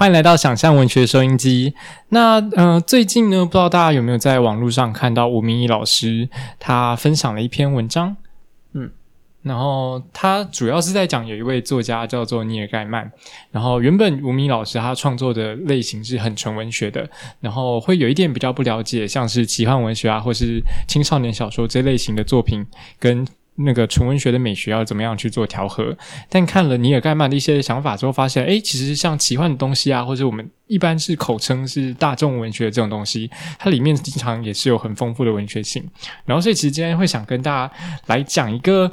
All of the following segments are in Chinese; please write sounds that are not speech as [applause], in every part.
欢迎来到想象文学收音机。那呃，最近呢，不知道大家有没有在网络上看到吴明义老师他分享了一篇文章，嗯，然后他主要是在讲有一位作家叫做尼尔盖曼，然后原本吴明义老师他创作的类型是很纯文学的，然后会有一点比较不了解，像是奇幻文学啊，或是青少年小说这类型的作品跟。那个纯文学的美学要怎么样去做调和？但看了尼尔盖曼的一些想法之后，发现，哎，其实像奇幻的东西啊，或者我们一般是口称是大众文学这种东西，它里面经常也是有很丰富的文学性。然后，所以其实今天会想跟大家来讲一个，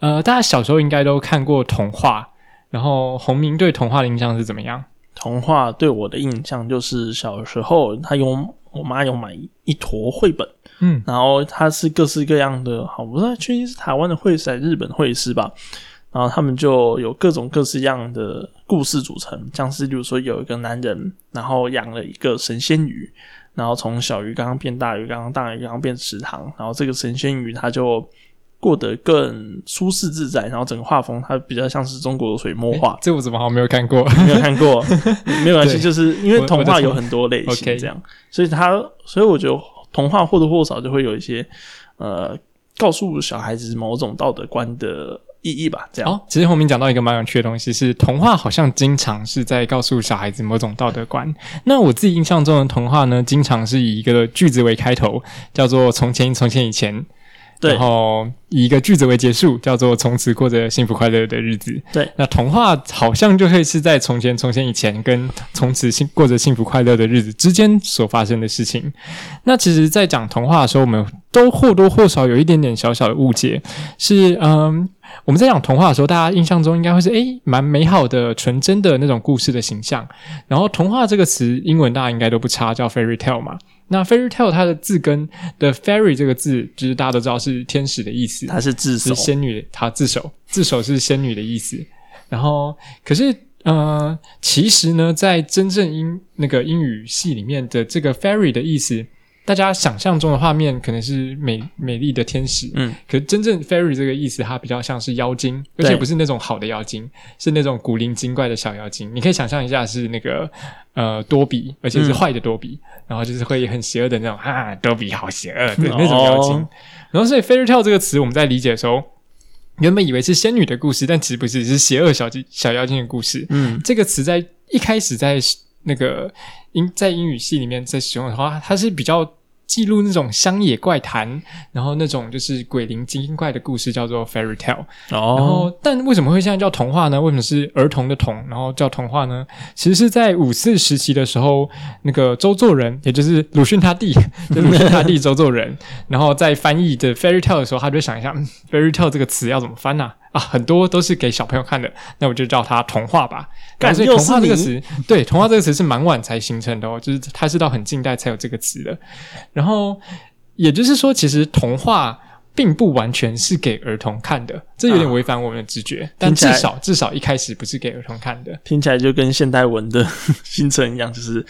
呃，大家小时候应该都看过童话，然后洪明对童话的印象是怎么样？童话对我的印象就是小时候他有我妈有买一坨绘本。嗯，然后它是各式各样的，好，不知道确定是台湾的绘师还是日本绘师吧。然后他们就有各种各式样的故事组成，像是比如说有一个男人，然后养了一个神仙鱼，然后从小鱼缸变大鱼缸，大鱼缸变池塘，然后这个神仙鱼它就过得更舒适自在，然后整个画风它比较像是中国的水墨画。这我怎么好像没有看过？[laughs] 没有看过，[laughs] 没有关系，就是因为童话有很多类型这样，所以它，所以我觉得。童话或多或少就会有一些，呃，告诉小孩子某种道德观的意义吧。这样。哦，其实后面讲到一个蛮有趣的东西，是童话好像经常是在告诉小孩子某种道德观。那我自己印象中的童话呢，经常是以一个句子为开头，叫做“从前从前以前”。然后以一个句子为结束，叫做“从此过着幸福快乐的日子”。对，那童话好像就会是在从前、从前以前跟从此幸过着幸福快乐的日子之间所发生的事情。那其实，在讲童话的时候，我们都或多或少有一点点小小的误解，是嗯，我们在讲童话的时候，大家印象中应该会是诶蛮美好的、纯真的那种故事的形象。然后，童话这个词，英文大家应该都不差，叫 fairy tale 嘛。那 fairy tale 它的字根的 fairy 这个字，就是大家都知道是天使的意思，它是自首，是仙女，它自首，自首是仙女的意思。然后，可是，呃，其实呢，在真正英那个英语系里面的这个 fairy 的意思。大家想象中的画面可能是美美丽的天使，嗯，可是真正 fairy 这个意思，它比较像是妖精，而且不是那种好的妖精，是那种古灵精怪的小妖精。你可以想象一下，是那个呃多比，而且是坏的多比，然后就是会很邪恶的那种，哈，多比好邪恶的那种妖精。然后所以 fairy tale 这个词，我们在理解的时候，原本以为是仙女的故事，但其实不是，是邪恶小精小妖精的故事。嗯，这个词在一开始在那个英在英语系里面在使用的话，它是比较记录那种乡野怪谈，然后那种就是鬼灵精怪的故事，叫做 fairy tale。哦，然后但为什么会现在叫童话呢？为什么是儿童的童，然后叫童话呢？其实是在五四时期的时候，那个周作人，也就是鲁迅他弟，[laughs] 鲁迅他弟周作人，然后在翻译的 fairy tale 的时候，他就想一下，fairy tale 这个词要怎么翻呢？啊，很多都是给小朋友看的，那我就叫它童话吧。感觉童话这个词，对，童话这个词是蛮晚才形成的哦，就是它是到很近代才有这个词的。然后也就是说，其实童话并不完全是给儿童看的，这有点违反我们的直觉。但至少至少一开始不是给儿童看的，听起来就跟现代文的 [laughs] 形成一样，就是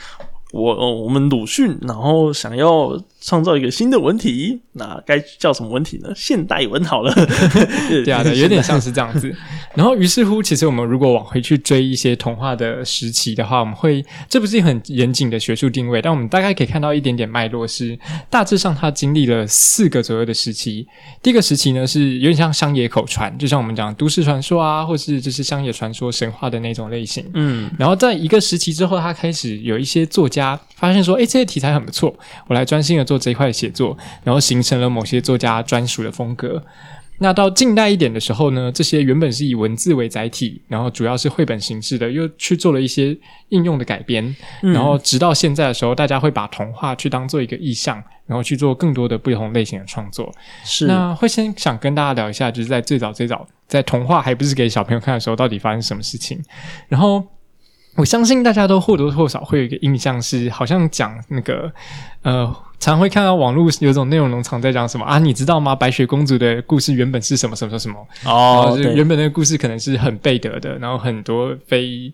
我我们鲁迅，然后想要。创造一个新的文体，那该叫什么文体呢？现代文好了，[laughs] 对啊，[laughs] 有点像是这样子。然后，于是乎，其实我们如果往回去追一些童话的时期的话，我们会这不是很严谨的学术定位，但我们大概可以看到一点点脉络，是大致上它经历了四个左右的时期。第一个时期呢，是有点像乡野口传，就像我们讲都市传说啊，或是就是乡野传说、神话的那种类型。嗯，然后在一个时期之后，他开始有一些作家发现说，哎，这些题材很不错，我来专心的。做这一块写作，然后形成了某些作家专属的风格。那到近代一点的时候呢，这些原本是以文字为载体，然后主要是绘本形式的，又去做了一些应用的改编。然后直到现在的时候，大家会把童话去当做一个意象，然后去做更多的不同类型的创作。是那会先想跟大家聊一下，就是在最早最早，在童话还不是给小朋友看的时候，到底发生什么事情？然后。我相信大家都或多或少会有一个印象，是好像讲那个，呃，常会看到网络有种内容农场在讲什么啊？你知道吗？白雪公主的故事原本是什么什么什么？哦，原本那个故事可能是很背德的，然后很多非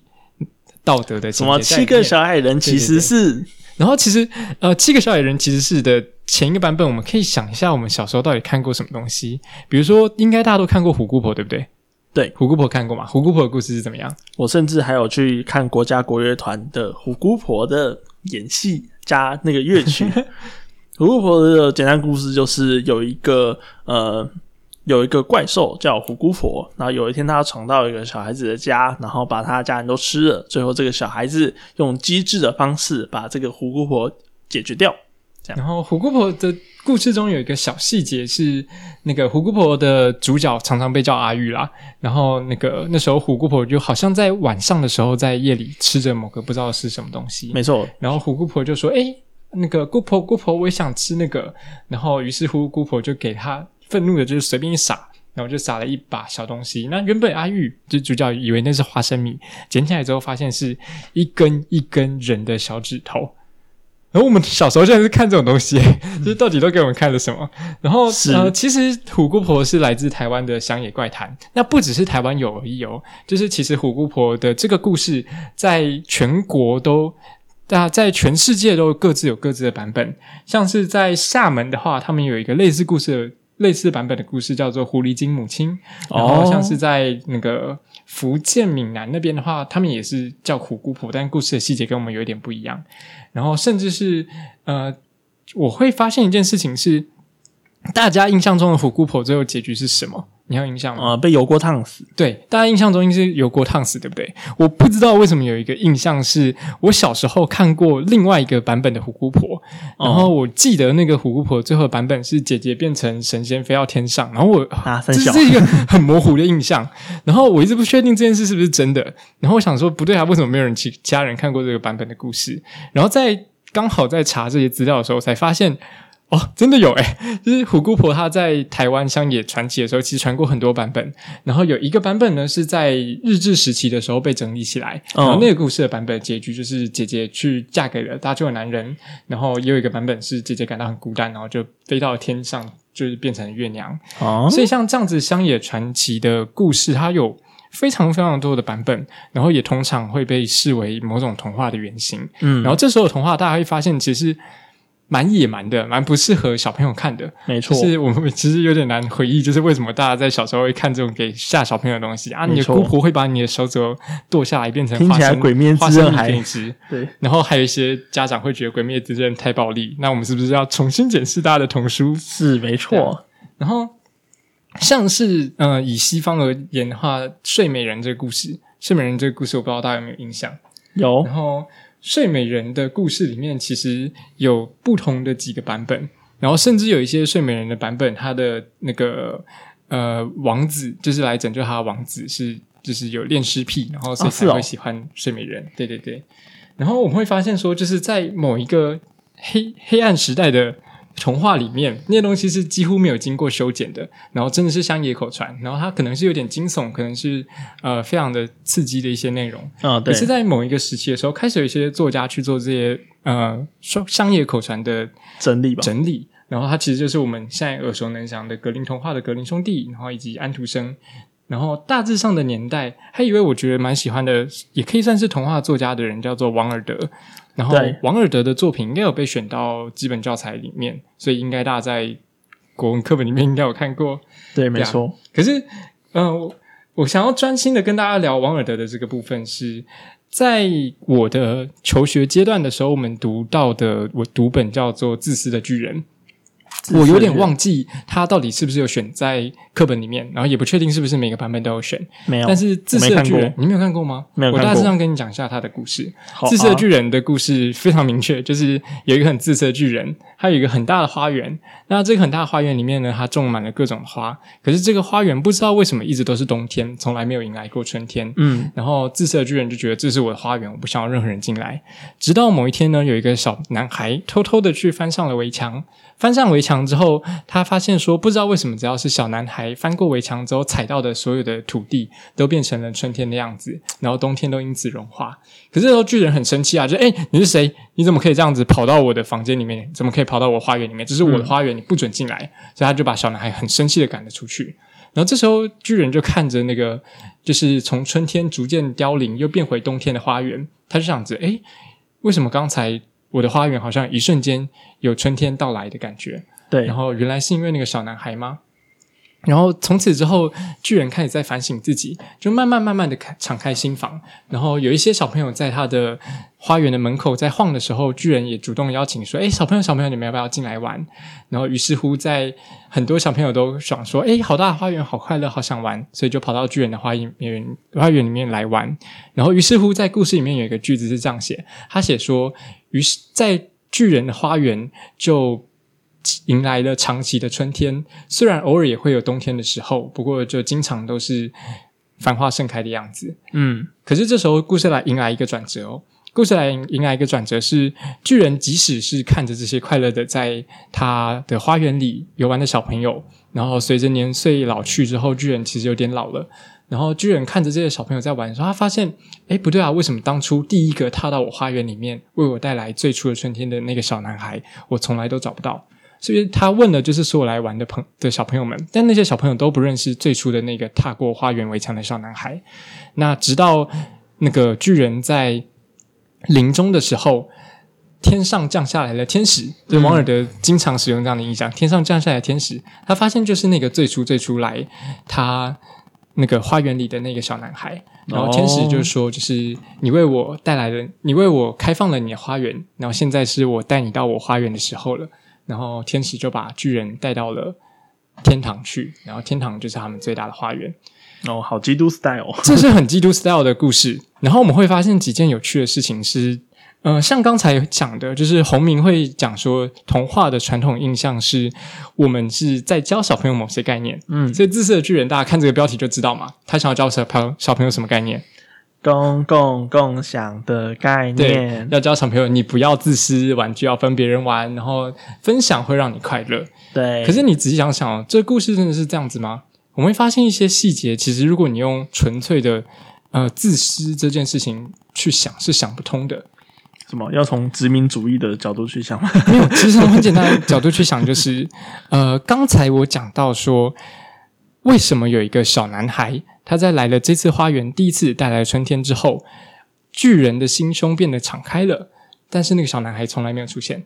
道德的。什么七个小矮人其实是？然后其实呃，七个小矮人其实是的前一个版本，我们可以想一下，我们小时候到底看过什么东西？比如说，应该大家都看过虎姑婆，对不对？对，虎姑婆看过吗？虎姑婆的故事是怎么样？我甚至还有去看国家国乐团的虎姑婆的演戏加那个乐曲。[laughs] 胡姑婆的简单故事就是有一个呃。有一个怪兽叫胡姑婆，然后有一天他闯到一个小孩子的家，然后把他家人都吃了。最后这个小孩子用机智的方式把这个胡姑婆解决掉。然后虎姑婆的故事中有一个小细节是，那个虎姑婆的主角常常被叫阿玉啦。然后那个那时候虎姑婆就好像在晚上的时候在夜里吃着某个不知道是什么东西，没错。然后虎姑婆就说：“哎，那个姑婆姑婆，我也想吃那个。”然后于是乎姑婆就给他。愤怒的就是随便一撒，然后就撒了一把小东西。那原本阿玉就主角以为那是花生米，捡起来之后发现是一根一根人的小指头。然后我们小时候现在是看这种东西，[laughs] 就是到底都给我们看了什么？然后呃，其实虎姑婆是来自台湾的乡野怪谈，那不只是台湾有而已哦。就是其实虎姑婆的这个故事在全国都，大家在全世界都各自有各自的版本。像是在厦门的话，他们有一个类似故事。类似版本的故事叫做《狐狸精母亲》，然后像是在那个福建闽南那边的话，他们也是叫虎姑婆，但故事的细节跟我们有一点不一样。然后甚至是呃，我会发现一件事情是，大家印象中的虎姑婆最后结局是什么？你有印象吗？啊，被油锅烫死。对，大家印象中应该是油锅烫死，对不对？我不知道为什么有一个印象是我小时候看过另外一个版本的虎姑婆，然后我记得那个虎姑婆最后版本是姐姐变成神仙飞到天上，然后我啊，这是一个很模糊的印象，然后我一直不确定这件事是不是真的，然后我想说不对啊，为什么没有人其家人看过这个版本的故事？然后在刚好在查这些资料的时候，才发现。哦，真的有诶，就是虎姑婆她在台湾乡野传奇的时候，其实传过很多版本。然后有一个版本呢，是在日治时期的时候被整理起来。然后那个故事的版本结局就是姐姐去嫁给了大舅的男人。然后也有一个版本是姐姐感到很孤单，然后就飞到天上，就是变成了月娘。哦，所以像这样子乡野传奇的故事，它有非常非常多的版本，然后也通常会被视为某种童话的原型。嗯，然后这时候童话大家会发现，其实。蛮野蛮的，蛮不适合小朋友看的。没错，是我们其实有点难回忆，就是为什么大家在小时候会看这种给吓小朋友的东西啊？你的姑婆会把你的手指头剁下来变成听起来鬼面之刃还吃。[laughs] 对，然后还有一些家长会觉得鬼灭之刃太暴力，那我们是不是要重新检视大家的童书？是没错。然后像是呃，以西方而言的话，睡美人这个故事，睡美人这个故事，我不知道大家有没有印象？有。然后。睡美人的故事里面其实有不同的几个版本，然后甚至有一些睡美人的版本，他的那个呃王子就是来拯救他的王子是就是有恋尸癖，然后所以才会喜欢睡美人。对对对，然后我们会发现说，就是在某一个黑黑暗时代的。童话里面那些东西是几乎没有经过修剪的，然后真的是乡野口传，然后它可能是有点惊悚，可能是呃非常的刺激的一些内容啊。对，是在某一个时期的时候，开始有一些作家去做这些呃商商业口传的整理吧，整理。然后它其实就是我们现在耳熟能详的格林童话的格林兄弟，然后以及安徒生。然后大致上的年代，还以为我觉得蛮喜欢的，也可以算是童话作家的人，叫做王尔德。然后王尔德的作品应该有被选到基本教材里面，所以应该大家在国文课本里面应该有看过。对，没错。可是，嗯，我想要专心的跟大家聊王尔德的这个部分，是在我的求学阶段的时候，我们读到的我读本叫做《自私的巨人》。我有点忘记他到底是不是有选在课本里面，然后也不确定是不是每个版本都有选。没有，但是自私的巨人你没有看过吗？没有。我大致上跟你讲一下他的故事。自私的巨人的故事非常明确，就是有一个很自私的巨人，他有一个很大的花园。那这个很大的花园里面呢，它种满了各种花。可是这个花园不知道为什么一直都是冬天，从来没有迎来过春天。嗯。然后自私的巨人就觉得这是我的花园，我不想要任何人进来。直到某一天呢，有一个小男孩偷偷的去翻上了围墙。翻上围墙之后，他发现说，不知道为什么，只要是小男孩翻过围墙之后，踩到的所有的土地都变成了春天的样子，然后冬天都因此融化。可是这时候巨人很生气啊，就哎，你是谁？你怎么可以这样子跑到我的房间里面？怎么可以跑到我花园里面？这是我的花园，你不准进来。所以他就把小男孩很生气的赶了出去。然后这时候巨人就看着那个，就是从春天逐渐凋零又变回冬天的花园，他就想着，哎，为什么刚才？我的花园好像一瞬间有春天到来的感觉，对。然后原来是因为那个小男孩吗？然后从此之后，巨人开始在反省自己，就慢慢慢慢的开敞开心房。然后有一些小朋友在他的花园的门口在晃的时候，巨人也主动邀请说：“哎，小朋友，小朋友，你们要不要进来玩？”然后于是乎，在很多小朋友都想说：“哎，好大的花园，好快乐，好想玩。”所以就跑到巨人的花园花园里面来玩。然后于是乎，在故事里面有一个句子是这样写：他写说，于是在巨人的花园就。迎来了长期的春天，虽然偶尔也会有冬天的时候，不过就经常都是繁花盛开的样子。嗯，可是这时候故事来迎来一个转折哦，故事来迎来一个转折是巨人，即使是看着这些快乐的在他的花园里游玩的小朋友，然后随着年岁老去之后，巨人其实有点老了。然后巨人看着这些小朋友在玩的时候，他发现，哎，不对啊，为什么当初第一个踏到我花园里面为我带来最初的春天的那个小男孩，我从来都找不到？所以他问的就是所有来玩的朋的小朋友们，但那些小朋友都不认识最初的那个踏过花园围墙的小男孩。那直到那个巨人在临终的时候，天上降下来了天使，就王尔德经常使用这样的印象：天上降下来的天使，他发现就是那个最初最初来他那个花园里的那个小男孩。然后天使就说：“就是你为我带来了，你为我开放了你的花园，然后现在是我带你到我花园的时候了。”然后天使就把巨人带到了天堂去，然后天堂就是他们最大的花园。哦，好基督 style，这是很基督 style 的故事。然后我们会发现几件有趣的事情是，呃，像刚才讲的，就是洪明会讲说，童话的传统印象是我们是在教小朋友某些概念。嗯，所以自私的巨人，大家看这个标题就知道嘛，他想要教小朋友小朋友什么概念？公共共享的概念，要教小朋友，你不要自私，玩具要分别人玩，然后分享会让你快乐。对，可是你仔细想想，这个故事真的是这样子吗？我们会发现一些细节，其实如果你用纯粹的呃自私这件事情去想，是想不通的。什么？要从殖民主义的角度去想吗？没有，其实从很简单的角度去想，就是呃，刚才我讲到说，为什么有一个小男孩？他在来了这次花园第一次带来春天之后，巨人的心胸变得敞开了，但是那个小男孩从来没有出现。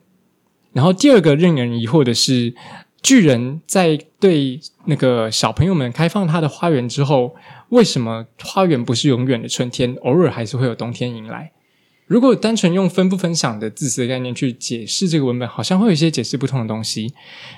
然后第二个令人疑惑的是，巨人在对那个小朋友们开放他的花园之后，为什么花园不是永远的春天，偶尔还是会有冬天迎来？如果单纯用分不分享的自私的概念去解释这个文本，好像会有一些解释不通的东西。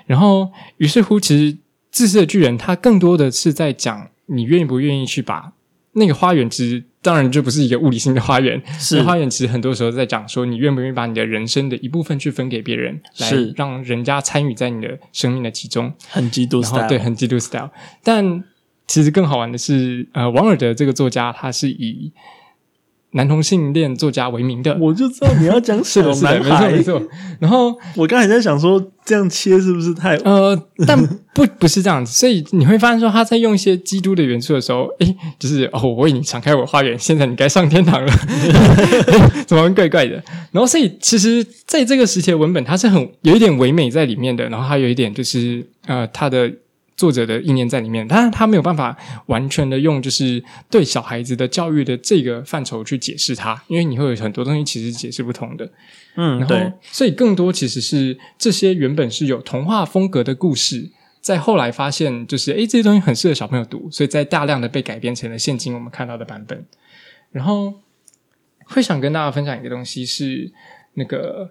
然后于是乎，其实自私的巨人他更多的是在讲。你愿意不愿意去把那个花园？其实当然就不是一个物理性的花园。是花园，其实很多时候在讲说，你愿不愿意把你的人生的一部分去分给别人，来让人家参与在你的生命的其中。很基督 style，对，很基督 style。但其实更好玩的是，呃，王尔德这个作家，他是以。男同性恋作家为名的，我就知道你要讲小 [laughs] 男孩，没错没错。然后我刚才在想说，这样切是不是太……呃，但不不是这样子。所以你会发现说，他在用一些基督的元素的时候，诶，就是哦，我为你敞开我花园，现在你该上天堂了，[laughs] 怎么怪怪的？然后，所以其实在这个时期的文本，它是很有一点唯美在里面的。然后，还有一点就是呃，它的。作者的意念在里面，但是他没有办法完全的用就是对小孩子的教育的这个范畴去解释它，因为你会有很多东西其实解释不同的。嗯，对，所以更多其实是这些原本是有童话风格的故事，在后来发现就是诶，这些东西很适合小朋友读，所以在大量的被改编成了现今我们看到的版本。然后会想跟大家分享一个东西是那个，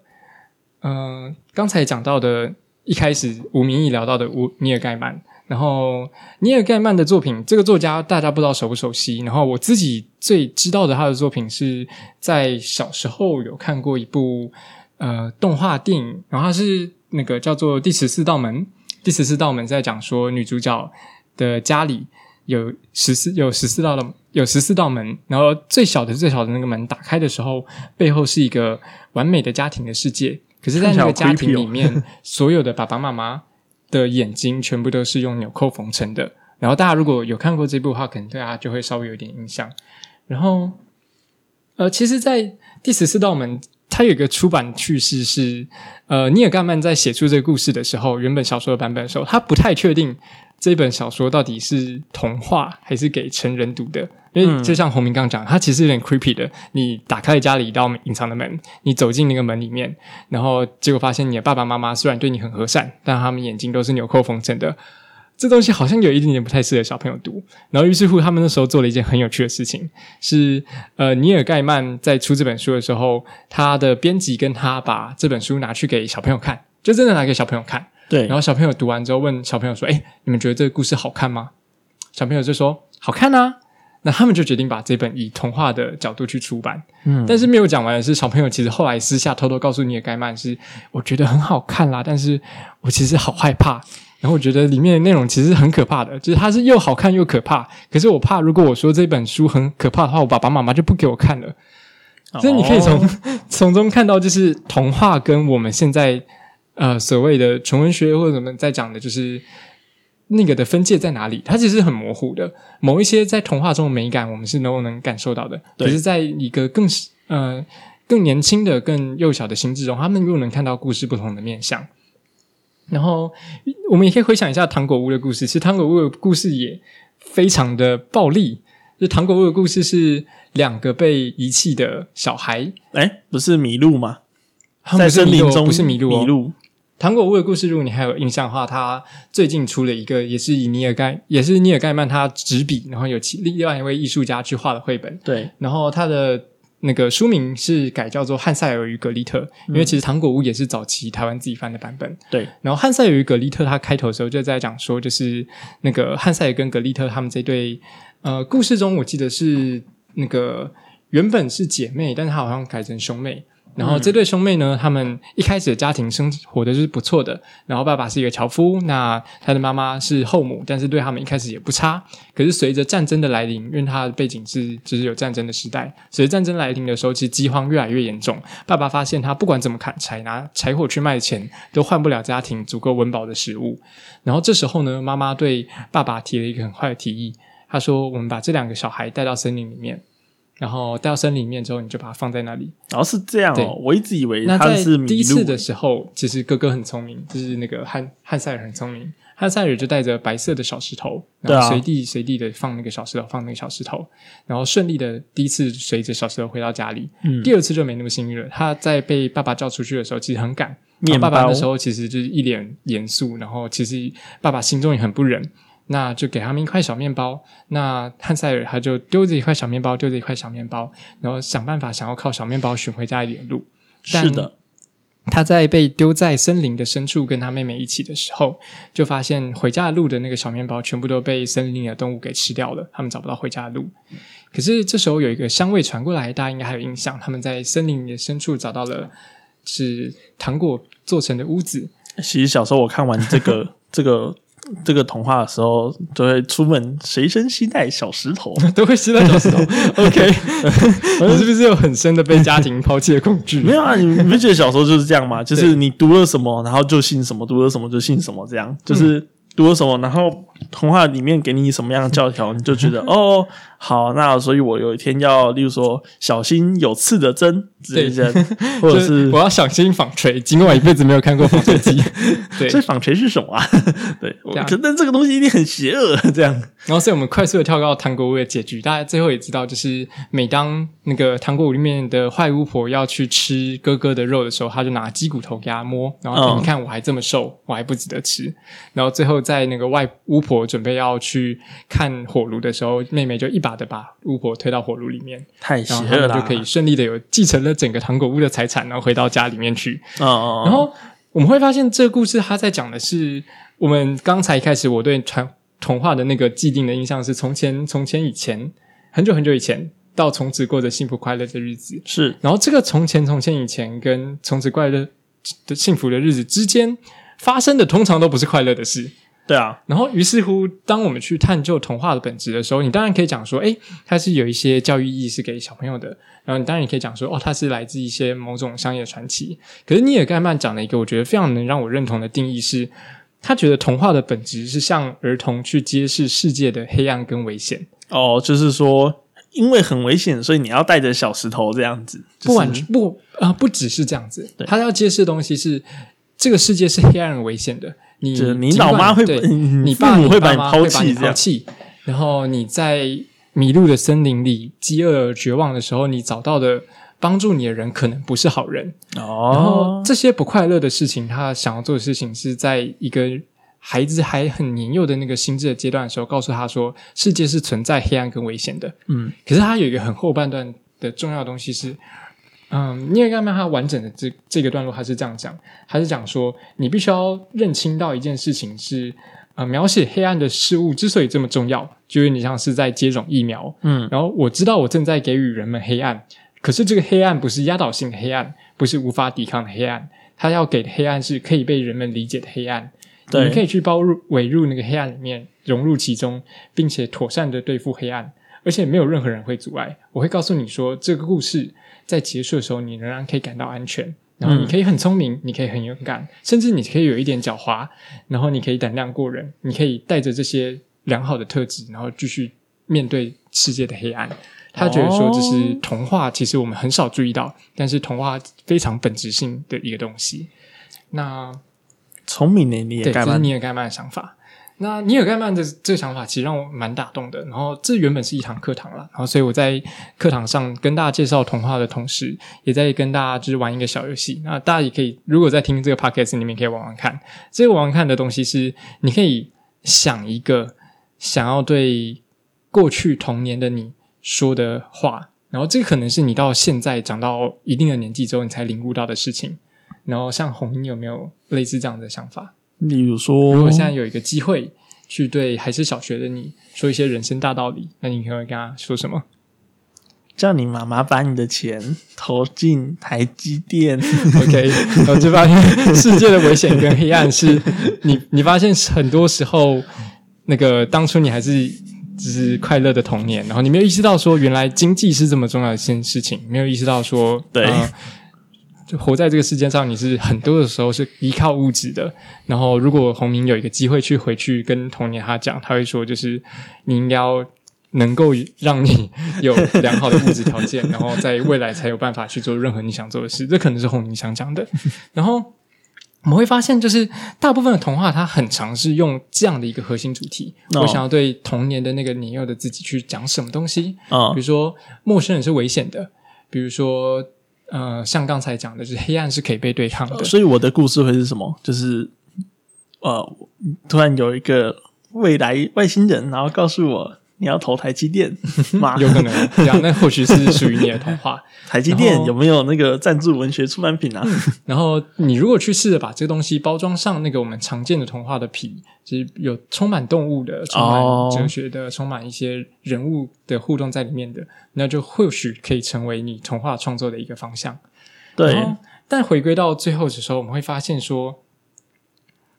嗯，刚才讲到的，一开始吴明义聊到的吴尼尔盖曼。然后尼尔盖曼的作品，这个作家大家不知道熟不熟悉。然后我自己最知道的他的作品是在小时候有看过一部呃动画电影，然后它是那个叫做《第十四道门》。第十四道门在讲说女主角的家里有十四有十四道的有十四道门，然后最小的最小的那个门打开的时候，背后是一个完美的家庭的世界。可是，在那个家庭里面，所有的爸爸妈妈。的眼睛全部都是用纽扣缝成的。然后大家如果有看过这部的话，可能对他就会稍微有点印象。然后，呃，其实，在第十四道门，它有一个出版趣事是，呃，尼尔盖曼在写出这个故事的时候，原本小说的版本的时候，他不太确定这本小说到底是童话还是给成人读的。因为就像洪明刚讲，它其实有点 creepy 的。你打开了家里一道隐藏的门，你走进那个门里面，然后结果发现你的爸爸妈妈虽然对你很和善，但他们眼睛都是纽扣缝成的。这东西好像有一点点不太适合小朋友读。然后于是乎，他们那时候做了一件很有趣的事情，是呃，尼尔盖曼在出这本书的时候，他的编辑跟他把这本书拿去给小朋友看，就真的拿给小朋友看。对，然后小朋友读完之后问小朋友说：“哎，你们觉得这个故事好看吗？”小朋友就说：“好看啊。”那他们就决定把这本以童话的角度去出版。嗯，但是没有讲完的是，小朋友其实后来私下偷偷告诉尼尔盖曼是：“我觉得很好看啦，但是我其实好害怕。”然后我觉得里面的内容其实很可怕的，就是它是又好看又可怕。可是我怕，如果我说这本书很可怕的话，我爸爸妈妈就不给我看了。所以你可以从从中看到，就是童话跟我们现在呃所谓的纯文学或者什么在讲的，就是那个的分界在哪里？它其实很模糊的。某一些在童话中的美感，我们是能够能感受到的。可是在一个更呃更年轻的、更幼小的心智中，他们又能看到故事不同的面相。然后，我们也可以回想一下糖果屋的故事。其实糖果屋的故事也非常的暴力。就糖果屋的故事是两个被遗弃的小孩。哎，不是麋鹿吗？在森林中不是麋鹿。麋鹿。糖果屋的故事，如果你还有印象的话，他最近出了一个，也是以尼尔盖，也是尼尔盖曼他执笔，然后有其另外一位艺术家去画的绘本。对。然后他的。那个书名是改叫做《汉塞尔与格丽特》，因为其实糖果屋也是早期台湾自己翻的版本。对，然后《汉塞尔与格丽特》它开头的时候就在讲说，就是那个汉塞尔跟格丽特他们这对呃故事中，我记得是那个原本是姐妹，但是他好像改成兄妹。然后这对兄妹呢，他们一开始的家庭生活的就是不错的。然后爸爸是一个樵夫，那他的妈妈是后母，但是对他们一开始也不差。可是随着战争的来临，因为他的背景是就是有战争的时代，随着战争来临的时候，其实饥荒越来越严重。爸爸发现他不管怎么砍柴，拿柴火去卖钱，都换不了家庭足够温饱的食物。然后这时候呢，妈妈对爸爸提了一个很坏的提议，他说：“我们把这两个小孩带到森林里面。”然后到森林里面之后，你就把它放在那里。然后是这样哦，我一直以为那在第一次的时候，其实哥哥很聪明，就是那个汉汉塞尔很聪明。汉塞尔就带着白色的小石头，然后随地随地的放那个小石头，放那个小石头，然后顺利的第一次随着小石头回到家里。嗯，第二次就没那么幸运了。他在被爸爸叫出去的时候，其实很赶。爸爸的时候其实就是一脸严肃，然后其实爸爸心中也很不忍。那就给他们一块小面包。那汉塞尔他就丢着一块小面包，丢着一块小面包，然后想办法想要靠小面包寻回家里的路。是的，他在被丢在森林的深处跟他妹妹一起的时候，就发现回家的路的那个小面包全部都被森林里的动物给吃掉了，他们找不到回家的路。可是这时候有一个香味传过来，大家应该还有印象，他们在森林里的深处找到了是糖果做成的屋子。其实小时候我看完这个 [laughs] 这个。这个童话的时候，都会出门随身携带小石头，[laughs] 都会携带小石头。[laughs] OK，你是不是有很深的被家庭抛弃的恐惧？[laughs] 没有啊，你不觉得小时候就是这样吗？就是你读了什么，然后就信什么；读了什么就信什么，这样就是。读了什么？然后童话里面给你什么样的教条，你就觉得 [laughs] 哦，好，那所以我有一天要，例如说小心有刺的针，对，或者是我要小心纺锤，尽管一辈子没有看过纺锤机。[laughs] 对，所以纺锤是什么啊？[laughs] 对，可能这个东西一定很邪恶，这样。然后，所以我们快速的跳到糖果屋的结局。大家最后也知道，就是每当那个糖果屋里面的坏巫婆要去吃哥哥的肉的时候，他就拿鸡骨头给他摸，然后你看我还这么瘦，我还不值得吃。然后最后在那个外巫婆准备要去看火炉的时候，妹妹就一把的把巫婆推到火炉里面，太邪恶了，就可以顺利的有继承了整个糖果屋的财产，然后回到家里面去。哦哦。然后我们会发现，这个故事他在讲的是我们刚才一开始我对传。童话的那个既定的印象是从前，从前以前，很久很久以前，到从此过着幸福快乐的日子。是，然后这个从前，从前以前，跟从此快乐的幸福的日子之间发生的，通常都不是快乐的事。对啊。然后，于是乎，当我们去探究童话的本质的时候，你当然可以讲说，哎，它是有一些教育意义是给小朋友的。然后，你当然也可以讲说，哦，它是来自一些某种商业传奇。可是，尼尔盖曼讲了一个我觉得非常能让我认同的定义是。他觉得童话的本质是向儿童去揭示世界的黑暗跟危险。哦，就是说，因为很危险，所以你要带着小石头这样子。不完全不啊，不只是这样子。他要揭示的东西是，这个世界是黑暗危险的。你你老妈会，你爸会把你抛弃抛弃。然后你在迷路的森林里，饥饿绝望的时候，你找到的。帮助你的人可能不是好人哦，然后这些不快乐的事情，他想要做的事情是在一个孩子还很年幼的那个心智的阶段的时候，告诉他说世界是存在黑暗跟危险的。嗯，可是他有一个很后半段的重要的东西是，嗯，尼尔盖曼他完整的这这个段落他是这样讲，他是讲说你必须要认清到一件事情是，呃，描写黑暗的事物之所以这么重要，就是你像是在接种疫苗，嗯，然后我知道我正在给予人们黑暗，可是这个黑暗不是压倒性的黑暗，不是无法抵抗的黑暗，他要给的黑暗是可以被人们理解的黑暗。对你可以去包入围入那个黑暗里面，融入其中，并且妥善的对付黑暗，而且没有任何人会阻碍。我会告诉你说，这个故事在结束的时候，你仍然可以感到安全。然后你可以很聪明，你可以很勇敢，甚至你可以有一点狡猾，然后你可以胆量过人，你可以带着这些良好的特质，然后继续面对世界的黑暗。他觉得说，这是童话，其实我们很少注意到，但是童话非常本质性的一个东西。那聪明呢，你也对，盖曼。这是尼尔盖曼的想法。那尼尔盖曼的这个想法其实让我蛮打动的。然后这原本是一堂课堂了，然后所以我在课堂上跟大家介绍童话的同时，也在跟大家就是玩一个小游戏。那大家也可以，如果在听这个 podcast，你们可以玩玩看。这个玩玩看的东西是，你可以想一个想要对过去童年的你说的话，然后这可能是你到现在长到一定的年纪之后，你才领悟到的事情。然后像红，你有没有类似这样的想法？例如说，如果现在有一个机会去对还是小学的你说一些人生大道理，那你可能会跟他说什么叫你妈妈把你的钱投进台积电，？OK，[laughs] 然后就发现世界的危险跟黑暗是 [laughs] 你，你发现很多时候那个当初你还是只是快乐的童年，然后你没有意识到说原来经济是这么重要的一件事情，没有意识到说对呃就活在这个世界上，你是很多的时候是依靠物质的。然后，如果洪明有一个机会去回去跟童年他讲，他会说，就是你应该要能够让你有良好的物质条件，然后在未来才有办法去做任何你想做的事。这可能是洪明想讲的。[laughs] 然后我们会发现，就是大部分的童话它很尝试用这样的一个核心主题。哦我想要对童年的那个年幼的自己去讲什么东西。啊比如说陌生人是危险的，比如说呃，像刚才讲的，就是黑暗是可以被对抗的。所以我的故事会是什么？就是呃，突然有一个未来外星人，然后告诉我你要投台积电 [laughs] 吗？有可能哦，对啊，那或许是属于你的童话。[laughs] 台积电有没有那个赞助文学出版品啊？[laughs] 然后你如果去试着把这个东西包装上那个我们常见的童话的皮，就是有充满动物的、充哦满哲学的、充满一些人物的互动在里面的，那就或许可以成为你童话创作的一个方向。对，但回归到最后的时候，我们会发现说，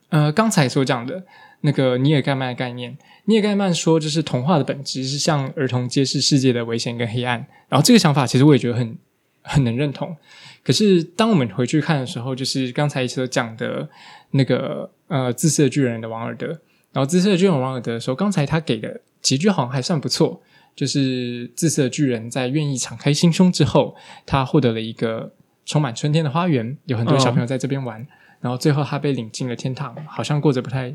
呃，刚才所讲的那个尼尔盖曼的概念，尼尔盖曼说，就是童话的本质是向儿童揭示世界的危险跟黑暗。然后这个想法，其实我也觉得很很能认同。可是当我们回去看的时候，就是刚才所讲的那个呃自私的巨人的王尔德，然后自私的巨人王尔德的时候，刚才他给的结局好像还算不错。就是自私的巨人在愿意敞开心胸之后，他获得了一个充满春天的花园，有很多小朋友在这边玩。然后最后他被领进了天堂，好像过着不太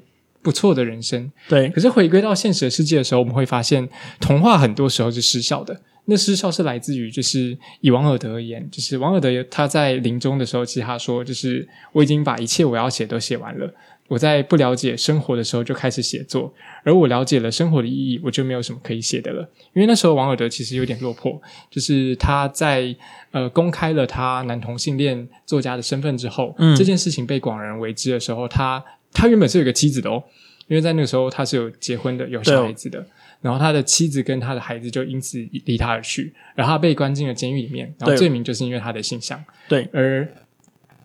不错的人生。对，可是回归到现实的世界的时候，我们会发现童话很多时候是失效的。那失效是来自于，就是以王尔德而言，就是王尔德他在临终的时候，其实他说，就是我已经把一切我要写都写完了。我在不了解生活的时候就开始写作，而我了解了生活的意义，我就没有什么可以写的了。因为那时候王尔德其实有点落魄，就是他在呃公开了他男同性恋作家的身份之后，嗯这件事情被广人为之的时候，他他原本是有个妻子的哦，因为在那个时候他是有结婚的，有小孩子的。然后他的妻子跟他的孩子就因此离他而去，然后他被关进了监狱里面，然后罪名就是因为他的性向。对，而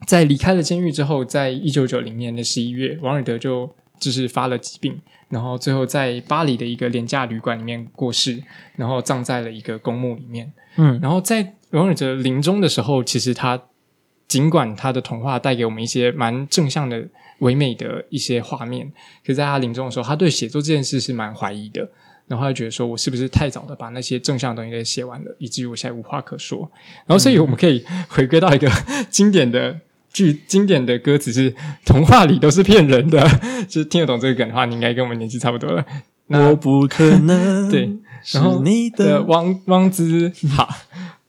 在离开了监狱之后，在一九九零年的十一月，王尔德就就是发了疾病，然后最后在巴黎的一个廉价旅馆里面过世，然后葬在了一个公墓里面。嗯，然后在王尔德临终的时候，其实他尽管他的童话带给我们一些蛮正向的、唯美的一些画面，可是在他临终的时候，他对写作这件事是蛮怀疑的。然后他就觉得说，我是不是太早的把那些正向的东西给写完了，以至于我现在无话可说。然后，所以我们可以回归到一个经典的句、[laughs] 经典的歌词是“童话里都是骗人的”，[laughs] 就是听得懂这个梗的话，你应该跟我们年纪差不多了。那我不可能对然后你的的王王子 [laughs] 好，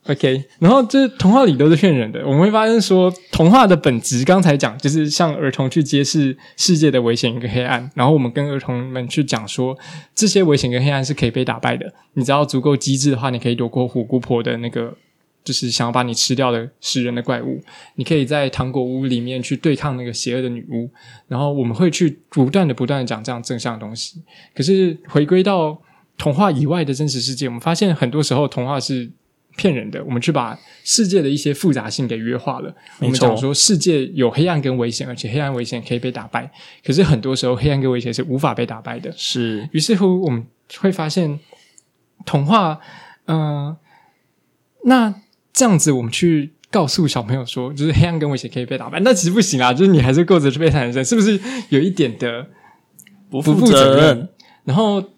OK，然后这童话里都是骗人的。我们会发现说，童话的本质，刚才讲就是向儿童去揭示世界的危险跟黑暗。然后我们跟儿童们去讲说，这些危险跟黑暗是可以被打败的。你只要足够机智的话，你可以躲过虎姑婆的那个，就是想要把你吃掉的食人的怪物。你可以在糖果屋里面去对抗那个邪恶的女巫。然后我们会去不断的、不断的讲这样正向的东西。可是回归到童话以外的真实世界，我们发现很多时候童话是。骗人的，我们去把世界的一些复杂性给约化了。我们讲说世界有黑暗跟危险，而且黑暗危险可以被打败。可是很多时候，黑暗跟危险是无法被打败的。是，于是乎我们会发现，童话，嗯，那这样子我们去告诉小朋友说，就是黑暗跟危险可以被打败，那其实不行啊，就是你还是过着悲惨人生，是不是有一点的不负责任？然后。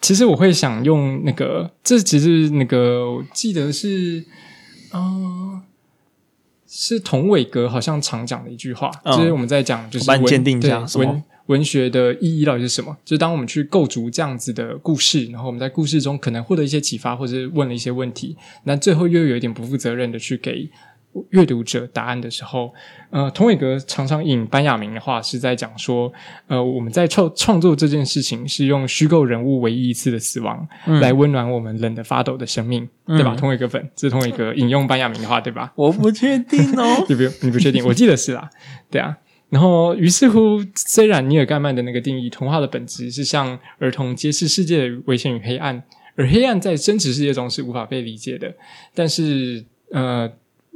其实我会想用那个，这其实那个我记得是，啊，是童伟格好像常讲的一句话，就是我们在讲就是鉴定对文文学的意义到底是什么？就是当我们去构筑这样子的故事，然后我们在故事中可能获得一些启发，或者是问了一些问题，那最后又有一点不负责任的去给。阅读者答案的时候，呃，童伟格常常引班亚明的话，是在讲说，呃，我们在创创作这件事情是用虚构人物唯一一次的死亡来温暖我们冷得发抖的生命，对吧？童伟格粉，这是童伟格引用班亚明的话，对吧？[laughs] 我不确定哦，[laughs] 你不你不确定？我记得是啦，[laughs] 对啊。然后，于是乎，虽然尼尔盖曼的那个定义，童话的本质是向儿童揭示世界的危险与黑暗，而黑暗在真实世界中是无法被理解的，但是，呃。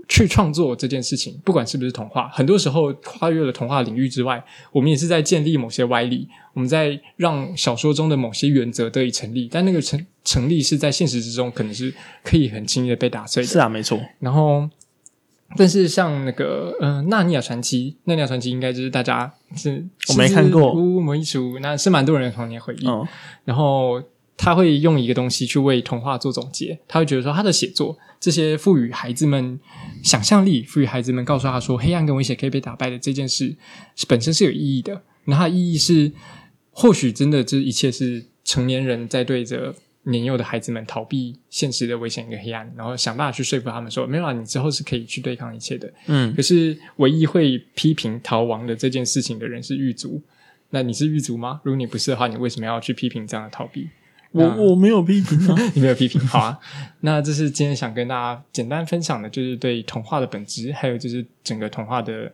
去创作这件事情，不管是不是童话，很多时候跨越了童话领域之外，我们也是在建立某些歪理，我们在让小说中的某些原则得以成立，但那个成成立是在现实之中可能是可以很轻易的被打碎的。是啊，没错。然后，但是像那个呃《纳尼亚传奇》，《纳尼亚传奇》应该就是大家是我没看过，乌梅族，那是蛮多人的童年回忆。然后。他会用一个东西去为童话做总结，他会觉得说他的写作这些赋予孩子们想象力，赋予孩子们告诉他说黑暗跟危险可以被打败的这件事本身是有意义的。那它的意义是，或许真的这一切是成年人在对着年幼的孩子们逃避现实的危险跟黑暗，然后想办法去说服他们说没有啊，你之后是可以去对抗一切的。嗯，可是唯一会批评逃亡的这件事情的人是狱卒。那你是狱卒吗？如果你不是的话，你为什么要去批评这样的逃避？我我没有批评啊，[laughs] 你没有批评，好啊。那这是今天想跟大家简单分享的，就是对童话的本质，还有就是整个童话的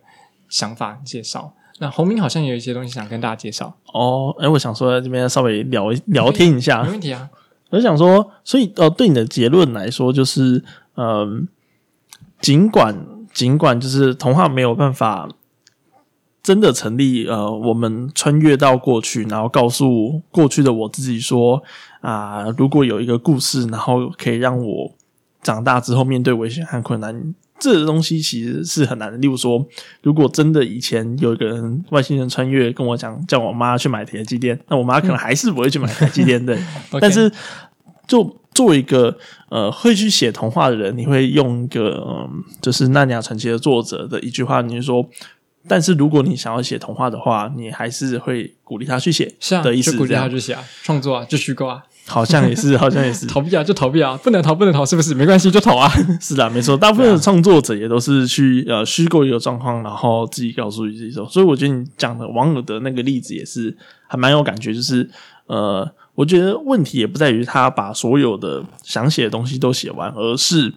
想法介绍。那洪明好像有一些东西想跟大家介绍哦。哎，我想说在这边稍微聊聊天一下，没问题啊。我想说，所以呃，对你的结论来说，就是嗯，尽管尽管就是童话没有办法。真的成立？呃，我们穿越到过去，然后告诉过去的我自己说：啊，如果有一个故事，然后可以让我长大之后面对危险和困难，这东西其实是很难的。例如说，如果真的以前有一个人外星人穿越跟我讲，叫我妈去买台积电，那我妈可能还是不会去买台积电的。[laughs] 但是，就作为一个呃会去写童话的人，你会用一个嗯，就是《纳尼亚传奇》的作者的一句话，你就说。但是如果你想要写童话的话，你还是会鼓励他去写，是啊，的意思，鼓励他去写啊，创作啊，就虚构啊，好像也是，[laughs] 好像也是，逃避啊，就逃避啊，不能逃，不能逃，是不是？没关系，就逃啊，[laughs] 是啊，没错，大部分的创作者也都是去呃虚构一个状况，然后自己告诉自己说，所以我觉得你讲的网友的那个例子也是还蛮有感觉，就是呃，我觉得问题也不在于他把所有的想写的东西都写完，而是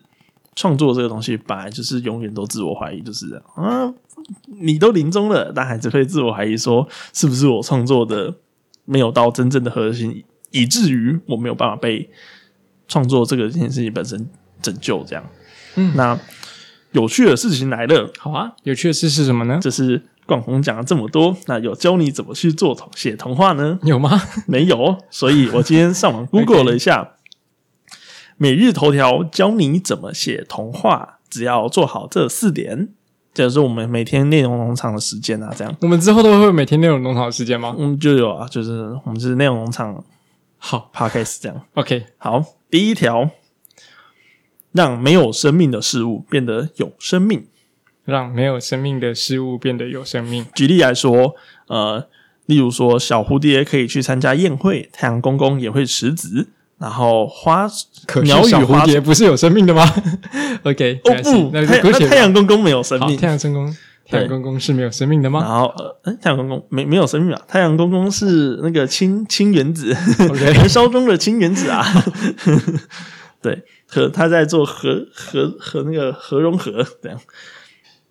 创作这个东西本来就是永远都自我怀疑，就是这样啊。你都临终了，但还是会自我怀疑，说是不是我创作的没有到真正的核心，以至于我没有办法被创作这个这件事情本身拯救。这样，嗯，那有趣的事情来了，好啊，有趣的事是什么呢？就是冠宏讲了这么多，那有教你怎么去做写童话呢？有吗？没有，所以我今天上网 [laughs] Google 了一下，每日头条教你怎么写童话，只要做好这四点。假如说我们每天内容农场的时间啊，这样，我们之后都会每天内容农场的时间吗？嗯，就有啊，就是我们是内容农场，好 p a d k a s 这样，OK，好，第一条，让没有生命的事物变得有生命，让没有生命的事物变得有生命。举例来说，呃，例如说小蝴蝶可以去参加宴会，太阳公公也会辞职。然后花可鸟语花蝴蝶不是有生命的吗？[laughs] OK，哦不，那太那太阳公公没有生命，太阳公公太阳公公是没有生命的吗？然后呃，太阳公公没没有生命啊，太阳公公是那个氢氢原子，燃烧中的氢原子啊，[laughs] 对，和他在做核核核那个核融合这样，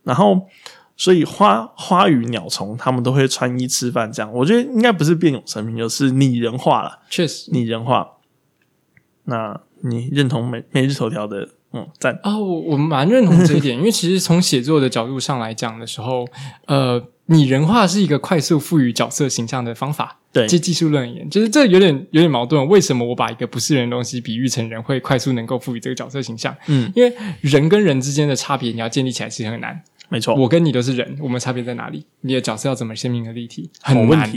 然后。所以花花与鸟虫，他们都会穿衣吃饭，这样我觉得应该不是变有生命，就是拟人化了。确实，拟人化。那你认同每每日头条的嗯赞啊？我我蛮认同这一点，因为其实从写作的角度上来讲的时候，呃，拟人化是一个快速赋予角色形象的方法。对，接技术论而言，就是这有点有点矛盾。为什么我把一个不是人的东西比喻成人，会快速能够赋予这个角色形象？嗯，因为人跟人之间的差别，你要建立起来是很难。没错，我跟你都是人，我们差别在哪里？你的角色要怎么鲜明的立体？很难，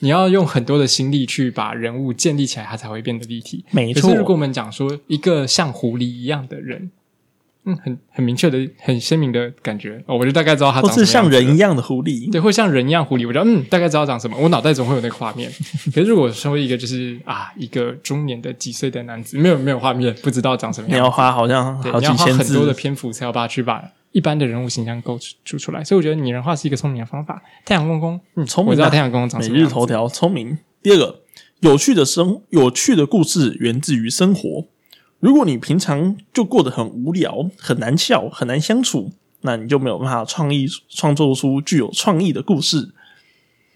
你要用很多的心力去把人物建立起来，它才会变得立体。没错，如果我们讲说一个像狐狸一样的人。嗯，很很明确的、很鲜明的感觉哦，我就大概知道它长什么是像人一样的狐狸，对，会像人一样狐狸，我就嗯，大概知道长什么，我脑袋总会有那个画面。[laughs] 可是如果身为一个就是啊，一个中年的几岁的男子，没有没有画面，不知道长什么样，你要花好像好几千字，很多的篇幅才要把去把一般的人物形象构筑出来。所以我觉得拟人化是一个聪明的方法。太阳公公，嗯，聪明，我知道太阳公公长什么样。每日头条，聪明。第二个，有趣的生，有趣的故事源自于生活。如果你平常就过得很无聊、很难笑、很难相处，那你就没有办法创意创作出具有创意的故事。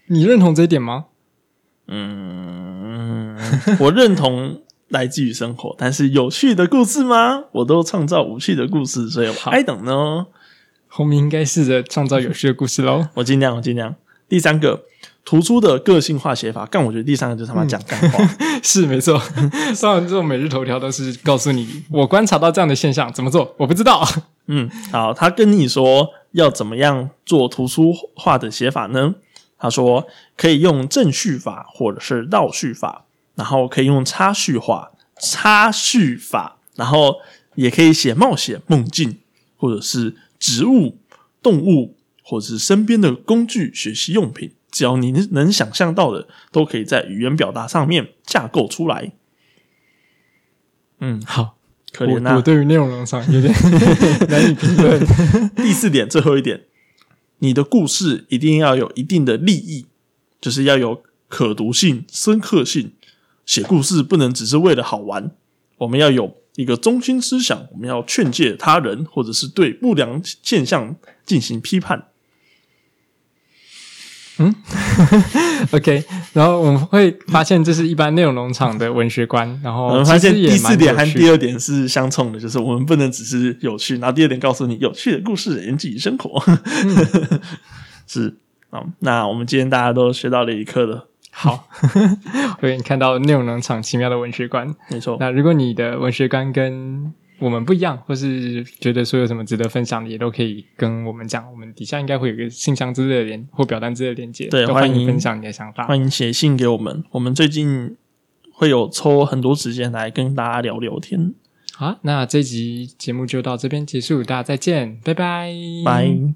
你认同这一点吗？嗯，[laughs] 我认同来自于生活，但是有趣的故事吗？我都创造无趣的故事，所以我还等呢。后面应该试着创造有趣的故事喽。[laughs] 我尽量，我尽量。第三个。突出的个性化写法，但我觉得第三个就是他妈讲干话，[laughs] 是没错。上完之后，每日头条都是告诉你，我观察到这样的现象，怎么做？我不知道。嗯，好，他跟你说要怎么样做图书化的写法呢？他说可以用正序法或者是倒序法，然后可以用插序法、插序法，然后也可以写冒险、梦境，或者是植物、动物，或者是身边的工具、学习用品。只要你能想象到的，都可以在语言表达上面架构出来。嗯，好，可怜呐。我对于内容上有点难以评论。第四点，最后一点，你的故事一定要有一定的利益，就是要有可读性、深刻性。写故事不能只是为了好玩，我们要有一个中心思想，我们要劝诫他人，或者是对不良现象进行批判。嗯，[laughs] OK，然后我们会发现这是一般内容农场的文学观，然后我们发现第四点和第二点是相冲的，就是我们不能只是有趣，然后第二点告诉你有趣的故事源自于生活，[laughs] 是。啊，那我们今天大家都学到了一课了，好，[laughs] 我给你看到内容农场奇妙的文学观，没错，那如果你的文学观跟我们不一样，或是觉得说有什么值得分享的，也都可以跟我们讲。我们底下应该会有一个信箱之类的连或表单之类的连接，对，欢迎分享你的想法，欢迎写信给我们。我们最近会有抽很多时间来跟大家聊聊天。好，那这集节目就到这边结束，大家再见，拜拜，拜。